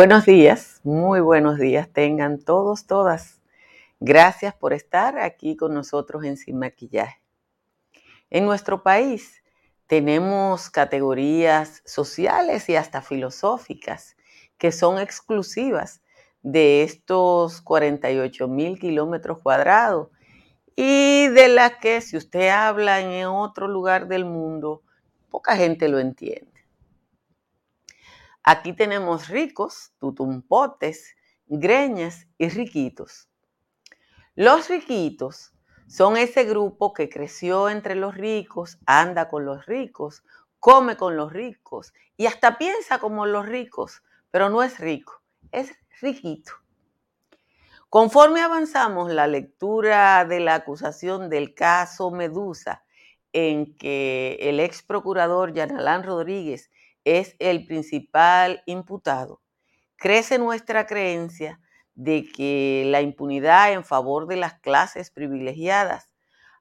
Buenos días, muy buenos días tengan todos, todas. Gracias por estar aquí con nosotros en Sin Maquillaje. En nuestro país tenemos categorías sociales y hasta filosóficas que son exclusivas de estos 48 mil kilómetros cuadrados y de las que si usted habla en otro lugar del mundo, poca gente lo entiende. Aquí tenemos ricos, tutumpotes, greñas y riquitos. Los riquitos son ese grupo que creció entre los ricos, anda con los ricos, come con los ricos y hasta piensa como los ricos, pero no es rico, es riquito. Conforme avanzamos la lectura de la acusación del caso Medusa, en que el ex procurador Yanalán Rodríguez es el principal imputado, crece nuestra creencia de que la impunidad en favor de las clases privilegiadas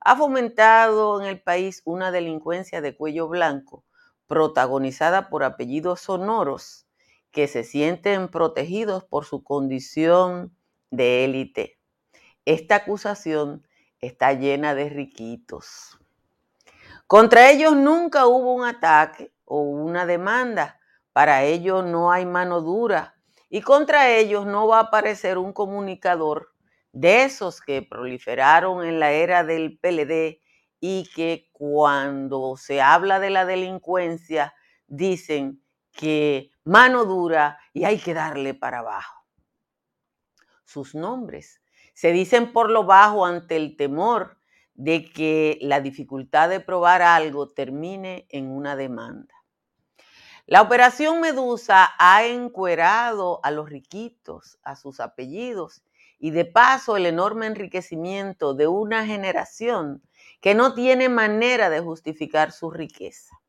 ha fomentado en el país una delincuencia de cuello blanco protagonizada por apellidos sonoros que se sienten protegidos por su condición de élite. Esta acusación está llena de riquitos. Contra ellos nunca hubo un ataque o una demanda. Para ellos no hay mano dura y contra ellos no va a aparecer un comunicador de esos que proliferaron en la era del PLD y que cuando se habla de la delincuencia dicen que mano dura y hay que darle para abajo. Sus nombres se dicen por lo bajo ante el temor de que la dificultad de probar algo termine en una demanda. La operación Medusa ha encuerado a los riquitos, a sus apellidos, y de paso el enorme enriquecimiento de una generación que no tiene manera de justificar su riqueza.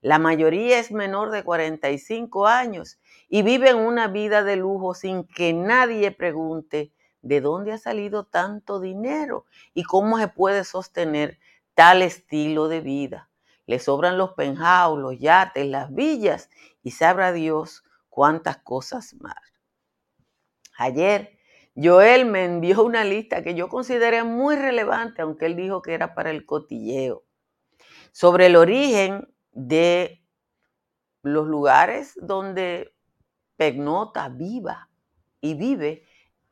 La mayoría es menor de 45 años y viven una vida de lujo sin que nadie pregunte de dónde ha salido tanto dinero y cómo se puede sostener tal estilo de vida. Le sobran los penjaos, los yates, las villas y sabrá Dios cuántas cosas más. Ayer Joel me envió una lista que yo consideré muy relevante, aunque él dijo que era para el cotilleo, sobre el origen de los lugares donde Pegnota viva y vive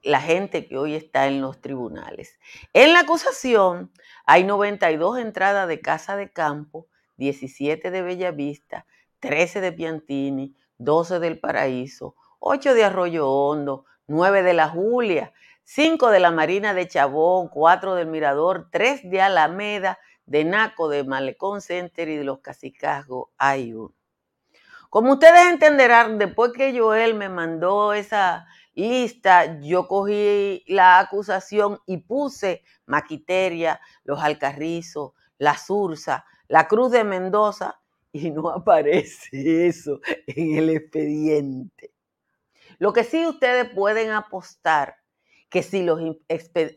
la gente que hoy está en los tribunales. En la acusación hay 92 entradas de casa de campo 17 de Bellavista, 13 de Piantini, 12 del Paraíso, 8 de Arroyo Hondo, 9 de la Julia, 5 de la Marina de Chabón, 4 del Mirador, 3 de Alameda, de Naco, de Malecón Center y de los Cacicazgos hay. Como ustedes entenderán, después que Joel me mandó esa lista, yo cogí la acusación y puse Maquiteria, Los Alcarrizos, La Sursa, la Cruz de Mendoza y no aparece eso en el expediente. Lo que sí ustedes pueden apostar que si los,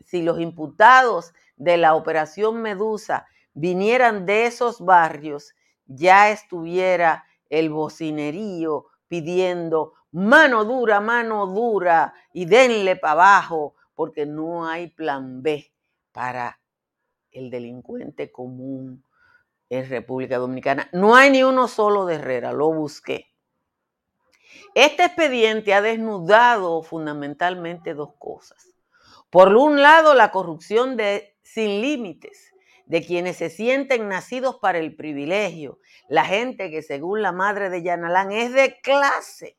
si los imputados de la operación Medusa vinieran de esos barrios, ya estuviera el bocinerío pidiendo mano dura, mano dura y denle para abajo, porque no hay plan B para el delincuente común en República Dominicana. No hay ni uno solo de Herrera, lo busqué. Este expediente ha desnudado fundamentalmente dos cosas. Por un lado, la corrupción de sin límites de quienes se sienten nacidos para el privilegio, la gente que según la madre de Yanalán es de clase.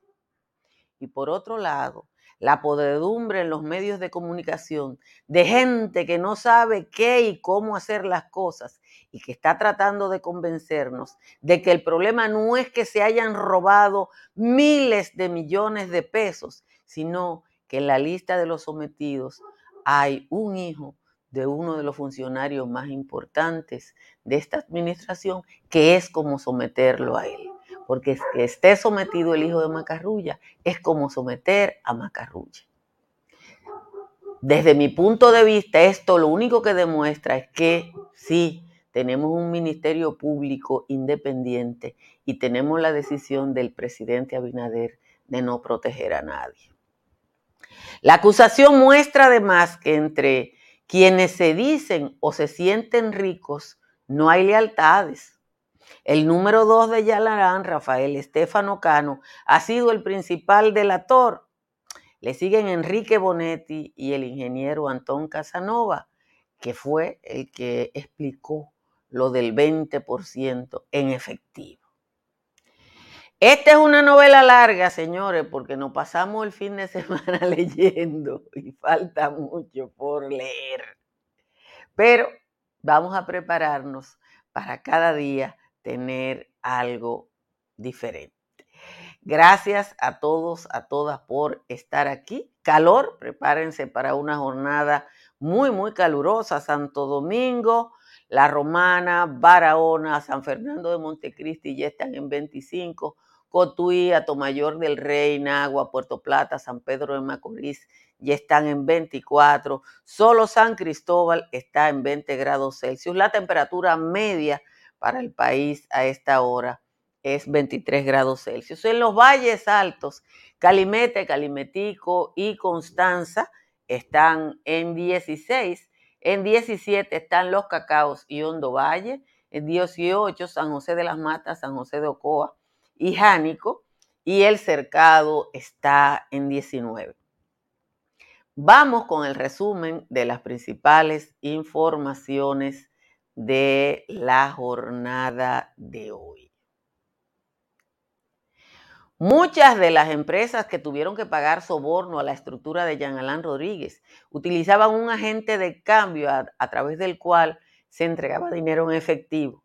Y por otro lado, la podredumbre en los medios de comunicación de gente que no sabe qué y cómo hacer las cosas y que está tratando de convencernos de que el problema no es que se hayan robado miles de millones de pesos, sino que en la lista de los sometidos hay un hijo de uno de los funcionarios más importantes de esta administración, que es como someterlo a él porque que esté sometido el hijo de Macarrulla es como someter a Macarrulla. Desde mi punto de vista, esto lo único que demuestra es que sí, tenemos un ministerio público independiente y tenemos la decisión del presidente Abinader de no proteger a nadie. La acusación muestra además que entre quienes se dicen o se sienten ricos no hay lealtades. El número dos de Yalarán, Rafael Estefano Cano, ha sido el principal delator. Le siguen Enrique Bonetti y el ingeniero Antón Casanova, que fue el que explicó lo del 20% en efectivo. Esta es una novela larga, señores, porque nos pasamos el fin de semana leyendo y falta mucho por leer. Pero vamos a prepararnos para cada día tener algo diferente. Gracias a todos, a todas por estar aquí. Calor, prepárense para una jornada muy, muy calurosa. Santo Domingo, La Romana, Barahona, San Fernando de Montecristi ya están en 25. Cotuí, Atomayor del Rey, Nagua, Puerto Plata, San Pedro de Macorís ya están en 24. Solo San Cristóbal está en 20 grados Celsius. La temperatura media para el país a esta hora es 23 grados Celsius. En los valles altos, Calimete, Calimetico y Constanza están en 16. En 17 están Los Cacaos y Hondo Valle. En 18 San José de las Matas, San José de Ocoa y Jánico, y el cercado está en 19. Vamos con el resumen de las principales informaciones de la jornada de hoy. Muchas de las empresas que tuvieron que pagar soborno a la estructura de Jean Alain Rodríguez utilizaban un agente de cambio a, a través del cual se entregaba dinero en efectivo.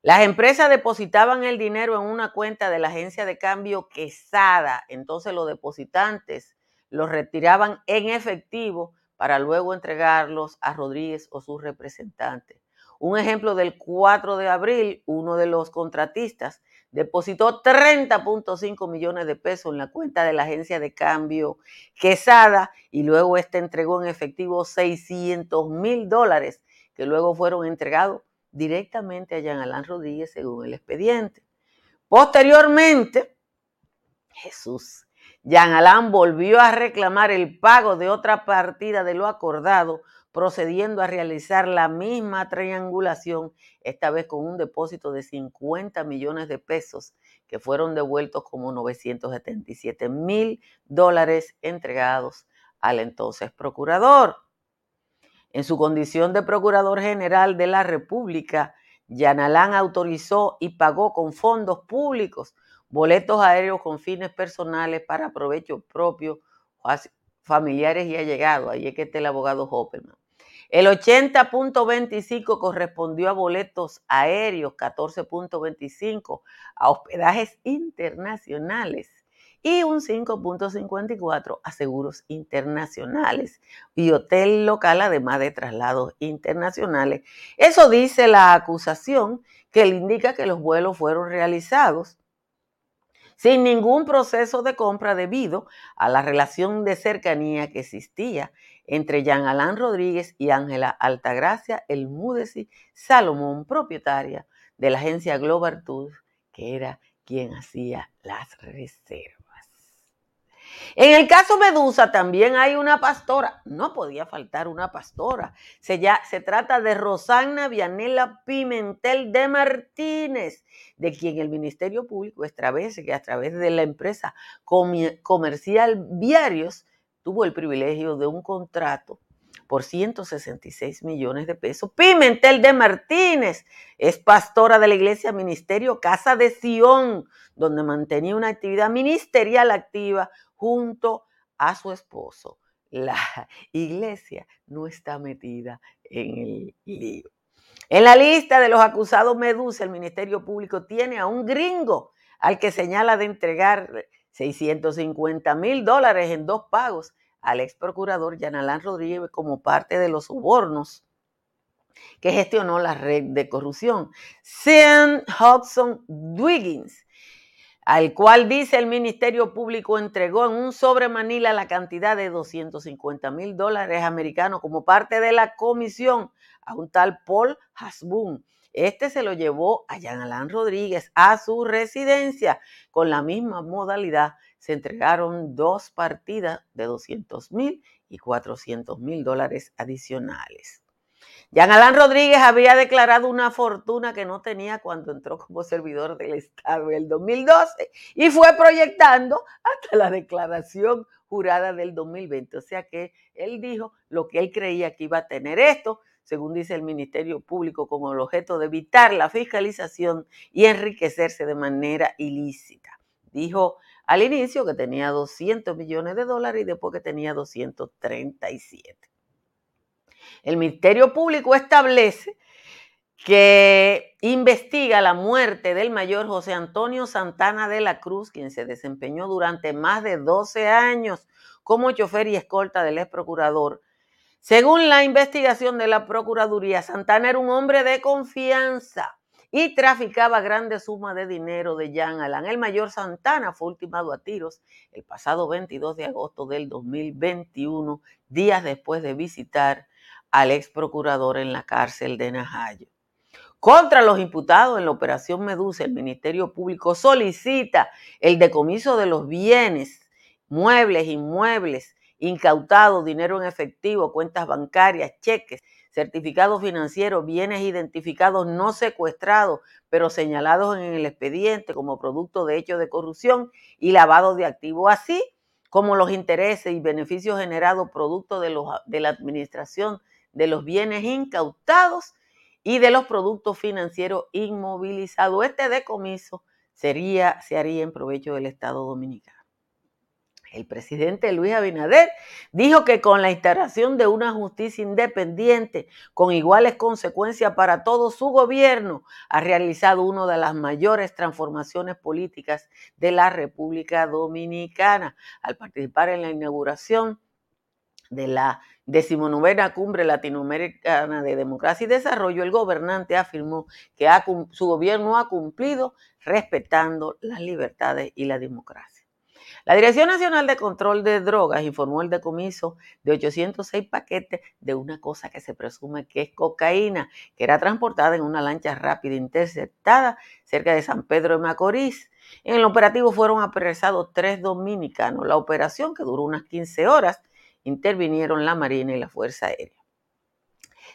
Las empresas depositaban el dinero en una cuenta de la agencia de cambio Quesada, entonces los depositantes los retiraban en efectivo para luego entregarlos a Rodríguez o sus representantes. Un ejemplo del 4 de abril, uno de los contratistas depositó 30.5 millones de pesos en la cuenta de la agencia de cambio Quesada y luego este entregó en efectivo 600 mil dólares que luego fueron entregados directamente a Jean Alain Rodríguez según el expediente. Posteriormente, Jesús, Jean Alain volvió a reclamar el pago de otra partida de lo acordado, procediendo a realizar la misma triangulación, esta vez con un depósito de 50 millones de pesos que fueron devueltos como 977 mil dólares entregados al entonces procurador. En su condición de Procurador General de la República, Yanalán autorizó y pagó con fondos públicos boletos aéreos con fines personales para provecho propio, familiares y allegados. Ahí es que está el abogado Hopperman. El 80.25 correspondió a boletos aéreos, 14.25 a hospedajes internacionales y un 5.54 a seguros internacionales y hotel local, además de traslados internacionales. Eso dice la acusación que le indica que los vuelos fueron realizados sin ningún proceso de compra debido a la relación de cercanía que existía entre Jean Alain Rodríguez y Ángela Altagracia El Múdesi Salomón, propietaria de la agencia Global Tours, que era quien hacía las reservas. En el caso Medusa también hay una pastora, no podía faltar una pastora. Se, ya, se trata de Rosana Vianela Pimentel de Martínez, de quien el Ministerio Público establece que a través de la empresa comercial Viarios tuvo el privilegio de un contrato por 166 millones de pesos. Pimentel de Martínez es pastora de la iglesia Ministerio Casa de Sion, donde mantenía una actividad ministerial activa junto a su esposo. La iglesia no está metida en el lío. En la lista de los acusados Medusa, el Ministerio Público tiene a un gringo al que señala de entregar 650 mil dólares en dos pagos al ex procurador Yanalán Rodríguez como parte de los sobornos que gestionó la red de corrupción. Sean Hudson Dwiggins al cual dice el Ministerio Público entregó en un sobre Manila la cantidad de 250 mil dólares americanos como parte de la comisión a un tal Paul Hasbun. Este se lo llevó a Jean Alain Rodríguez a su residencia con la misma modalidad se entregaron dos partidas de 200 mil y 400 mil dólares adicionales. Jean Alain Rodríguez había declarado una fortuna que no tenía cuando entró como servidor del Estado en el 2012 y fue proyectando hasta la declaración jurada del 2020. O sea que él dijo lo que él creía que iba a tener esto, según dice el Ministerio Público, como el objeto de evitar la fiscalización y enriquecerse de manera ilícita. Dijo al inicio que tenía 200 millones de dólares y después que tenía 237. El Ministerio Público establece que investiga la muerte del mayor José Antonio Santana de la Cruz, quien se desempeñó durante más de 12 años como chofer y escolta del ex procurador. Según la investigación de la Procuraduría, Santana era un hombre de confianza y traficaba grandes sumas de dinero de Jean Alain. El mayor Santana fue ultimado a tiros el pasado 22 de agosto del 2021, días después de visitar al ex procurador en la cárcel de Najayo. Contra los imputados en la operación Medusa, el Ministerio Público solicita el decomiso de los bienes, muebles, inmuebles, incautados, dinero en efectivo, cuentas bancarias, cheques, certificados financieros, bienes identificados no secuestrados, pero señalados en el expediente como producto de hechos de corrupción y lavado de activos, así como los intereses y beneficios generados producto de, los, de la administración de los bienes incautados y de los productos financieros inmovilizados. Este decomiso sería, se haría en provecho del Estado Dominicano. El presidente Luis Abinader dijo que con la instalación de una justicia independiente con iguales consecuencias para todo su gobierno, ha realizado una de las mayores transformaciones políticas de la República Dominicana. Al participar en la inauguración de la decimonovena cumbre latinoamericana de democracia y desarrollo, el gobernante afirmó que su gobierno ha cumplido respetando las libertades y la democracia. La Dirección Nacional de Control de Drogas informó el decomiso de 806 paquetes de una cosa que se presume que es cocaína, que era transportada en una lancha rápida interceptada cerca de San Pedro de Macorís. En el operativo fueron apresados tres dominicanos. La operación, que duró unas 15 horas, intervinieron la Marina y la Fuerza Aérea.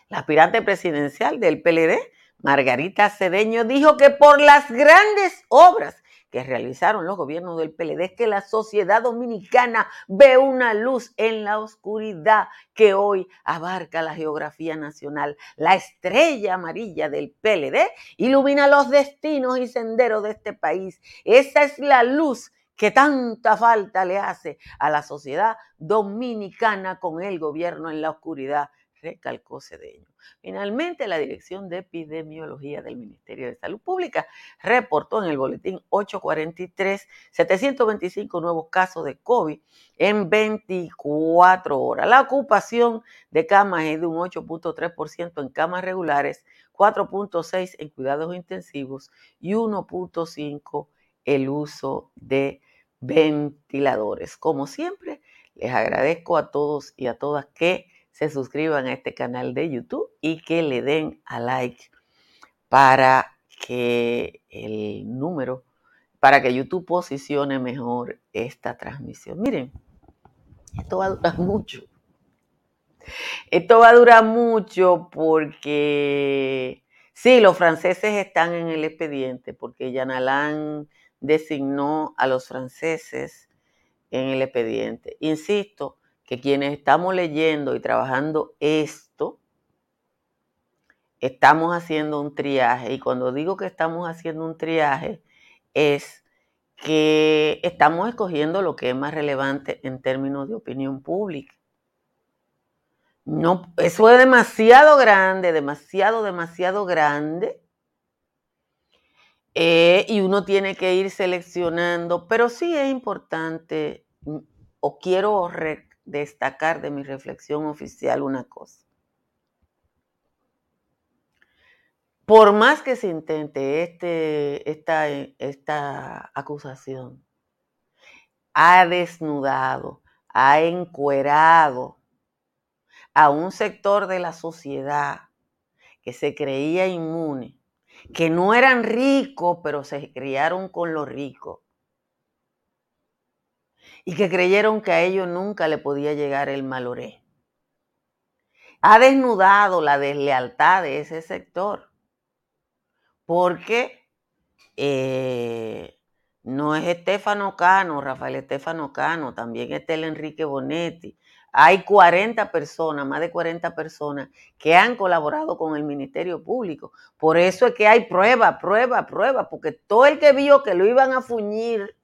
La aspirante presidencial del PLD, Margarita Cedeño, dijo que por las grandes obras que realizaron los gobiernos del PLD es que la sociedad dominicana ve una luz en la oscuridad que hoy abarca la geografía nacional. La estrella amarilla del PLD ilumina los destinos y senderos de este país. Esa es la luz que tanta falta le hace a la sociedad dominicana con el gobierno en la oscuridad, recalcó Cedeño. Finalmente, la Dirección de Epidemiología del Ministerio de Salud Pública reportó en el boletín 843 725 nuevos casos de COVID en 24 horas. La ocupación de camas es de un 8.3% en camas regulares, 4.6% en cuidados intensivos y 1.5% el uso de ventiladores. Como siempre, les agradezco a todos y a todas que se suscriban a este canal de YouTube y que le den a like para que el número, para que YouTube posicione mejor esta transmisión. Miren, esto va a durar mucho. Esto va a durar mucho porque sí, los franceses están en el expediente, porque Jan Alain designó a los franceses en el expediente. Insisto que quienes estamos leyendo y trabajando esto, estamos haciendo un triaje. Y cuando digo que estamos haciendo un triaje, es que estamos escogiendo lo que es más relevante en términos de opinión pública. No, eso es demasiado grande, demasiado, demasiado grande eh, y uno tiene que ir seleccionando, pero sí es importante, mm, o quiero destacar de mi reflexión oficial una cosa. Por más que se intente este, esta, esta acusación, ha desnudado, ha encuerado a un sector de la sociedad que se creía inmune que no eran ricos, pero se criaron con los ricos. Y que creyeron que a ellos nunca le podía llegar el maloré. Ha desnudado la deslealtad de ese sector, porque eh, no es Estefano Cano, Rafael Estefano Cano, también es el Enrique Bonetti. Hay 40 personas, más de 40 personas que han colaborado con el Ministerio Público. Por eso es que hay prueba, prueba, prueba, porque todo el que vio que lo iban a fuñir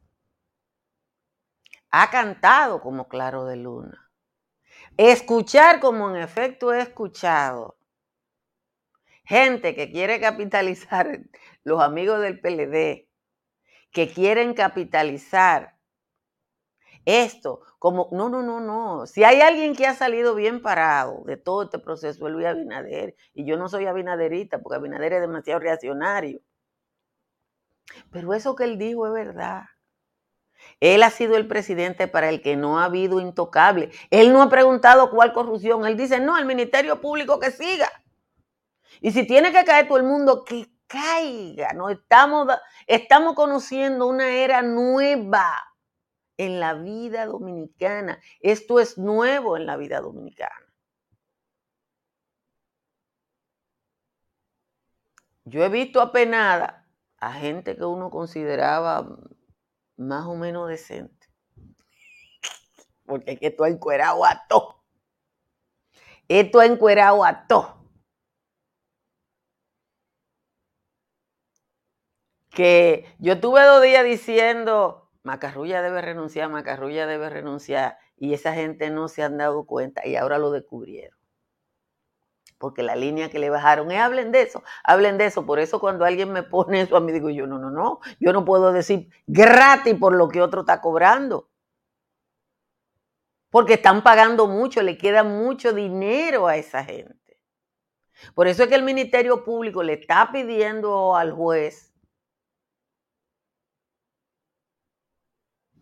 ha cantado como claro de luna. Escuchar como en efecto he escuchado. Gente que quiere capitalizar, los amigos del PLD, que quieren capitalizar esto como, no, no, no, no. Si hay alguien que ha salido bien parado de todo este proceso, es Luis Abinader. Y yo no soy abinaderita, porque Abinader es demasiado reaccionario. Pero eso que él dijo es verdad. Él ha sido el presidente para el que no ha habido intocable. Él no ha preguntado cuál corrupción. Él dice, no, al Ministerio Público que siga. Y si tiene que caer todo el mundo, que caiga. No estamos, estamos conociendo una era nueva en la vida dominicana. Esto es nuevo en la vida dominicana. Yo he visto apenada a gente que uno consideraba más o menos decente. Porque es que esto ha encuerado a todo. Esto ha encuerado a todo. Que yo tuve dos días diciendo, Macarrulla debe renunciar, Macarrulla debe renunciar, y esa gente no se han dado cuenta y ahora lo descubrieron porque la línea que le bajaron es hablen de eso, hablen de eso. Por eso cuando alguien me pone eso a mí digo yo, no, no, no, yo no puedo decir gratis por lo que otro está cobrando. Porque están pagando mucho, le queda mucho dinero a esa gente. Por eso es que el Ministerio Público le está pidiendo al juez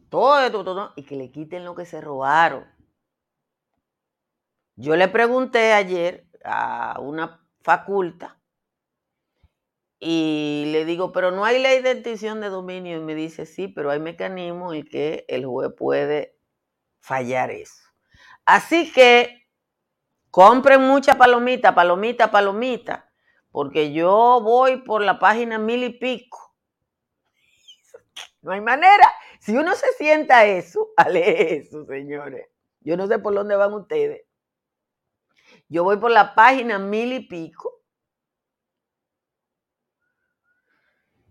todo esto, todo, y que le quiten lo que se robaron. Yo le pregunté ayer a una faculta y le digo, pero no hay ley de extinción de dominio. Y me dice, sí, pero hay mecanismos en que el juez puede fallar eso. Así que compren mucha palomita, palomita, palomita, porque yo voy por la página mil y pico. No hay manera. Si uno se sienta eso, a eso, señores. Yo no sé por dónde van ustedes. Yo voy por la página mil y pico.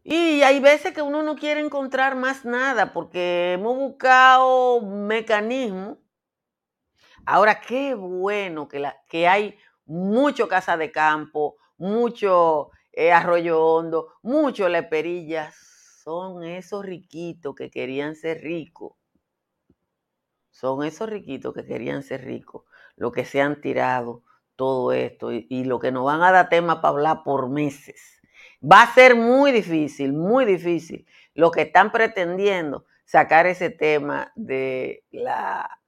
Y hay veces que uno no quiere encontrar más nada porque hemos buscado mecanismos. Ahora, qué bueno que, la, que hay mucho casa de campo, mucho eh, arroyo hondo, mucho leperillas. Son esos riquitos que querían ser ricos. Son esos riquitos que querían ser ricos, los que se han tirado todo esto y, lo que nos van a dar tema para hablar por meses. Va a ser muy difícil, muy difícil lo que están pretendiendo sacar ese tema de la,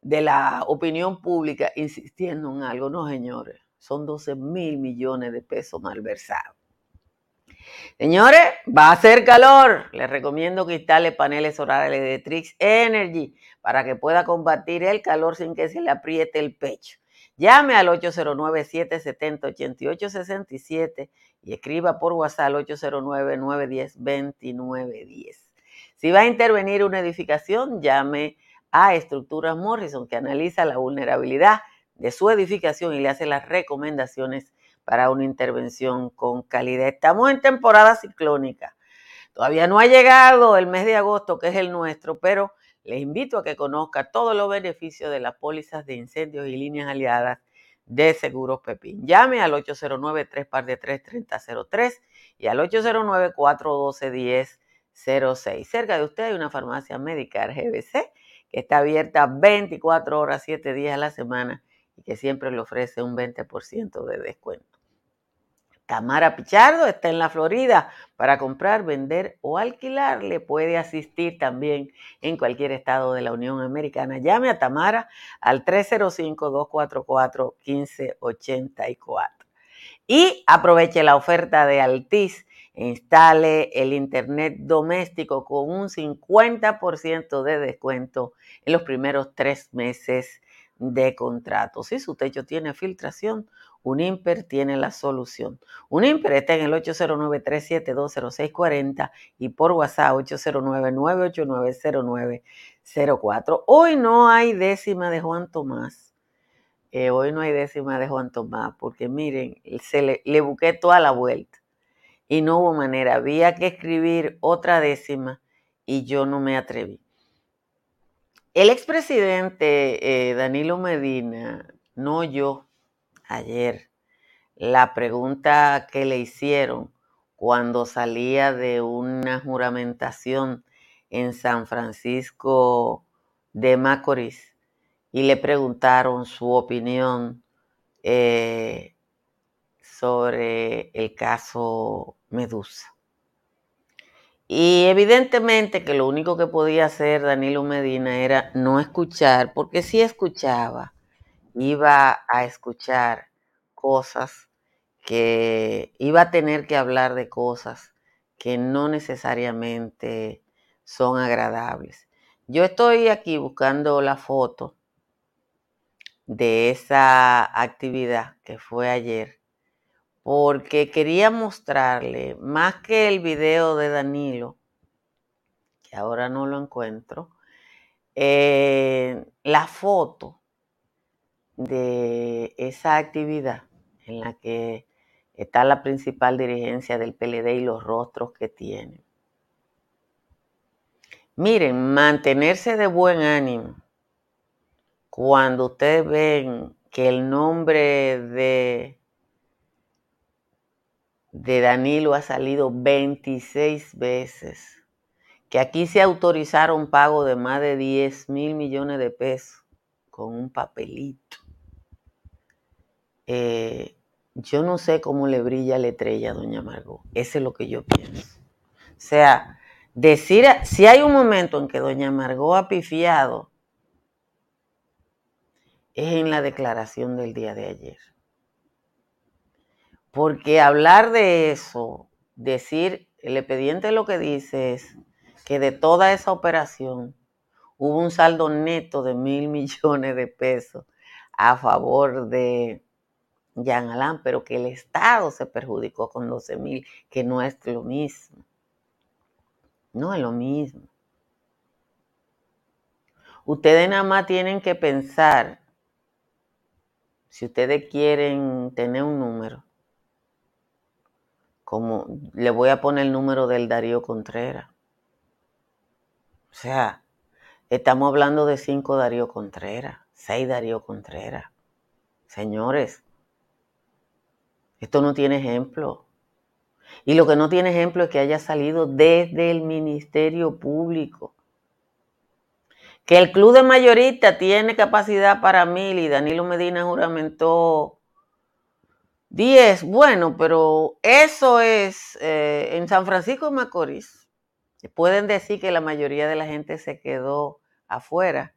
de la opinión pública insistiendo en algo. No, señores, son 12 mil millones de pesos malversados. Señores, va a hacer calor. Les recomiendo que instale paneles solares de Trix Energy para que pueda combatir el calor sin que se le apriete el pecho. Llame al 809-770-8867 y escriba por WhatsApp al 809-910-2910. Si va a intervenir una edificación, llame a Estructuras Morrison, que analiza la vulnerabilidad de su edificación y le hace las recomendaciones para una intervención con calidad. Estamos en temporada ciclónica. Todavía no ha llegado el mes de agosto, que es el nuestro, pero les invito a que conozca todos los beneficios de las pólizas de incendios y líneas aliadas de Seguros Pepín. Llame al 809-3 y al 809-412-1006. Cerca de usted hay una farmacia médica GBC que está abierta 24 horas, 7 días a la semana y que siempre le ofrece un 20% de descuento. Tamara Pichardo está en la Florida para comprar, vender o alquilar. Le puede asistir también en cualquier estado de la Unión Americana. Llame a Tamara al 305-244-1584. Y aproveche la oferta de Altis instale el Internet doméstico con un 50% de descuento en los primeros tres meses de contrato. Si su techo tiene filtración, Unimper tiene la solución. Unimper está en el 809-3720640 y por WhatsApp 809-989-0904. Hoy no hay décima de Juan Tomás. Eh, hoy no hay décima de Juan Tomás porque miren, se le, le busqué toda la vuelta y no hubo manera. Había que escribir otra décima y yo no me atreví. El expresidente eh, Danilo Medina no oyó ayer la pregunta que le hicieron cuando salía de una juramentación en San Francisco de Macorís y le preguntaron su opinión eh, sobre el caso Medusa. Y evidentemente que lo único que podía hacer Danilo Medina era no escuchar, porque si escuchaba, iba a escuchar cosas que iba a tener que hablar de cosas que no necesariamente son agradables. Yo estoy aquí buscando la foto de esa actividad que fue ayer porque quería mostrarle, más que el video de Danilo, que ahora no lo encuentro, eh, la foto de esa actividad en la que está la principal dirigencia del PLD y los rostros que tienen. Miren, mantenerse de buen ánimo cuando ustedes ven que el nombre de de Danilo ha salido 26 veces. Que aquí se autorizaron pago de más de 10 mil millones de pesos con un papelito. Eh, yo no sé cómo le brilla la estrella a doña Margot. Eso es lo que yo pienso. O sea, decir, si hay un momento en que doña Margot ha pifiado, es en la declaración del día de ayer. Porque hablar de eso, decir, el expediente lo que dice es que de toda esa operación hubo un saldo neto de mil millones de pesos a favor de Jean Alain, pero que el Estado se perjudicó con 12 mil, que no es lo mismo. No es lo mismo. Ustedes nada más tienen que pensar, si ustedes quieren tener un número, como le voy a poner el número del Darío Contreras. O sea, estamos hablando de cinco Darío Contreras, seis Darío Contreras. Señores, esto no tiene ejemplo. Y lo que no tiene ejemplo es que haya salido desde el Ministerio Público. Que el club de mayorista tiene capacidad para mil y Danilo Medina juramentó 10, bueno, pero eso es eh, en San Francisco de Macorís. Pueden decir que la mayoría de la gente se quedó afuera.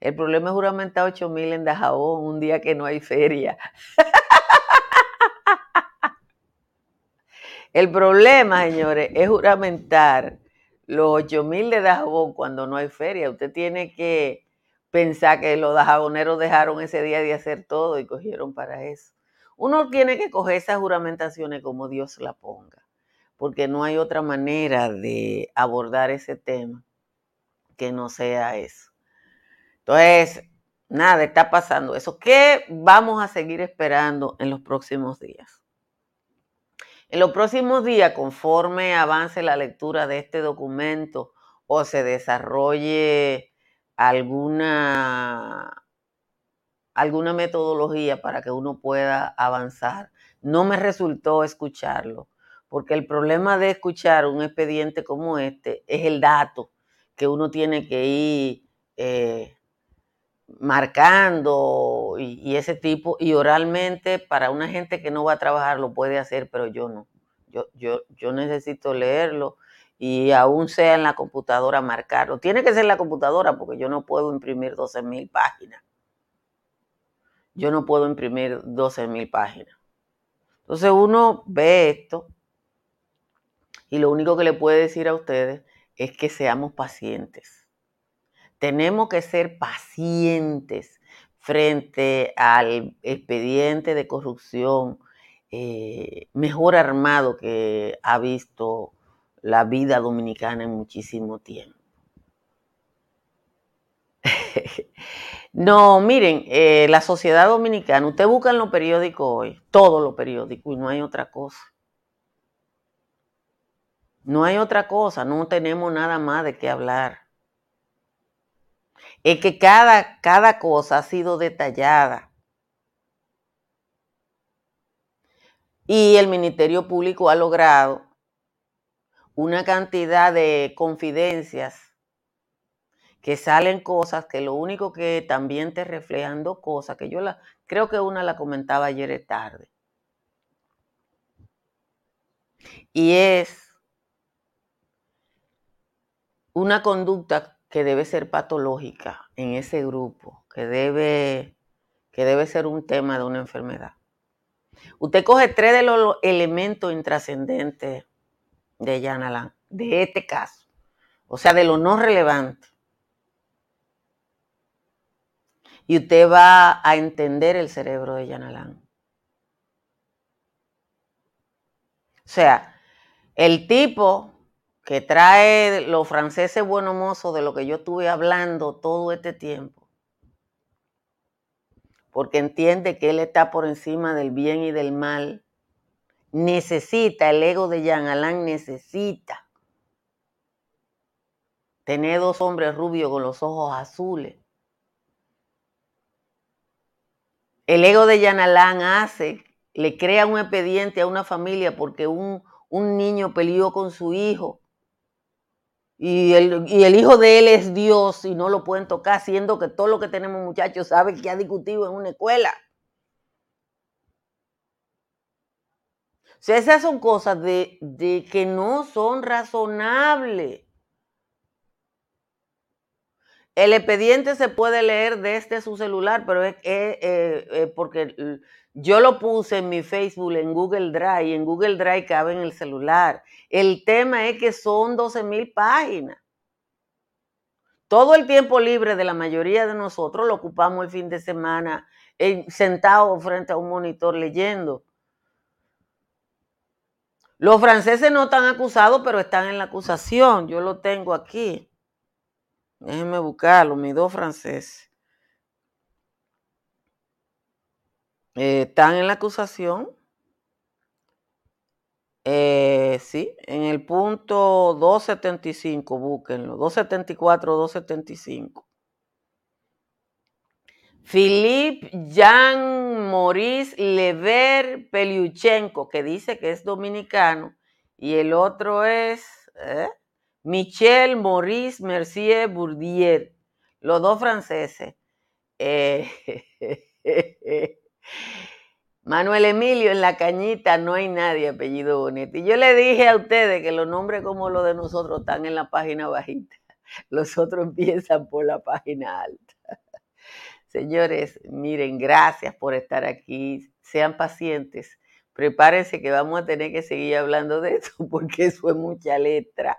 El problema es juramentar 8 mil en Dajabón un día que no hay feria. El problema, señores, es juramentar los 8 mil de Dajabón cuando no hay feria. Usted tiene que pensar que los dajaboneros dejaron ese día de hacer todo y cogieron para eso. Uno tiene que coger esas juramentaciones como Dios la ponga, porque no hay otra manera de abordar ese tema que no sea eso. Entonces, nada, está pasando eso. ¿Qué vamos a seguir esperando en los próximos días? En los próximos días, conforme avance la lectura de este documento o se desarrolle alguna alguna metodología para que uno pueda avanzar. No me resultó escucharlo, porque el problema de escuchar un expediente como este es el dato que uno tiene que ir eh, marcando y, ese tipo, y oralmente para una gente que no va a trabajar lo puede hacer, pero yo no. Yo, yo, yo necesito leerlo y aún sea en la computadora marcarlo. Tiene que ser la computadora porque yo no puedo imprimir 12 mil páginas yo no puedo imprimir 12 mil páginas. Entonces uno ve esto Y lo único que le puedo decir a ustedes es que seamos pacientes. Tenemos que ser pacientes frente al expediente de corrupción eh, mejor armado que ha visto la vida dominicana en muchísimo tiempo. no, miren, eh, la sociedad dominicana, usted busca en los periódicos hoy, todos los periódicos, y no hay otra cosa. No hay otra cosa, no tenemos nada más de qué hablar. Es que cada, cada cosa ha sido detallada. Y el Ministerio Público ha logrado una cantidad de confidencias que salen cosas que lo único que también te reflejan dos cosas, que yo la, creo que una la comentaba ayer tarde. Y es una conducta que debe ser patológica en ese grupo, que debe, que debe ser un tema de una enfermedad. Usted coge tres de los elementos intrascendentes de Yanalán, de este caso, o sea, de lo no relevante. Y usted va a entender el cerebro de Yanalán. O sea, el tipo que trae los franceses buenos mozos de lo que yo estuve hablando todo este tiempo, porque entiende que él está por encima del bien y del mal, necesita, el ego de Jean Alain necesita tener dos hombres rubios con los ojos azules. El ego de Jean Alain hace, le crea un expediente a una familia porque un, un niño peleó con su hijo y el, hijo de él es Dios y no lo pueden tocar, siendo que todo lo que tenemos muchachos sabe que ha discutido en una escuela. O sea, esas son cosas de, de que no son razonables. El expediente se puede leer desde su celular, pero es, porque yo lo puse en mi Facebook, en Google Drive, en Google Drive cabe en el celular. El tema es que son 12 mil páginas. Todo el tiempo libre de la mayoría de nosotros lo ocupamos el fin de semana sentados frente a un monitor leyendo. Los franceses no están acusados, pero están en la acusación. Yo lo tengo aquí. Déjenme buscarlo, mis dos franceses. Eh, están en la acusación. Eh, sí, en el punto 275, búsquenlo. 274, 275. Philippe Jean Maurice Lever Peliuchenko, que dice que es dominicano, y el otro es. ¿eh? Michel Maurice Mercier Bourdieu, los dos franceses. Eh, Manuel Emilio, en la cañita no hay nadie apellido bonito. Y yo le dije a ustedes que los nombres como los de nosotros están en la página bajita. Los otros empiezan por la página alta. Señores, miren, gracias por estar aquí. Sean pacientes. Prepárense que vamos a tener que seguir hablando de eso porque eso es mucha letra.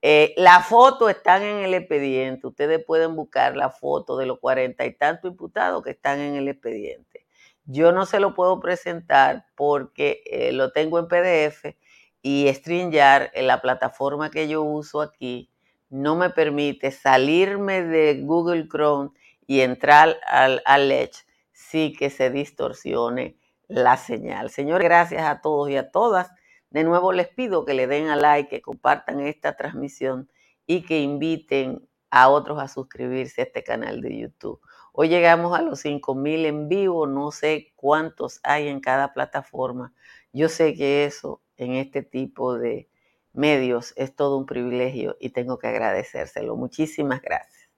Eh, la foto están en el expediente. Ustedes pueden buscar la foto de los cuarenta y tantos imputados que están en el expediente. Yo no se lo puedo presentar porque eh, lo tengo en PDF y StreamYard, en la plataforma que yo uso aquí, no me permite salirme de Google Chrome y entrar al, Edge sí que se distorsione la señal. Señores, gracias a todos y a todas de nuevo les pido que le den a like, que compartan esta transmisión y que inviten a otros a suscribirse a este canal de YouTube. Hoy llegamos a los 5000 en vivo, no sé cuántos hay en cada plataforma. Yo sé que eso en este tipo de medios es todo un privilegio y tengo que agradecérselo. Muchísimas gracias.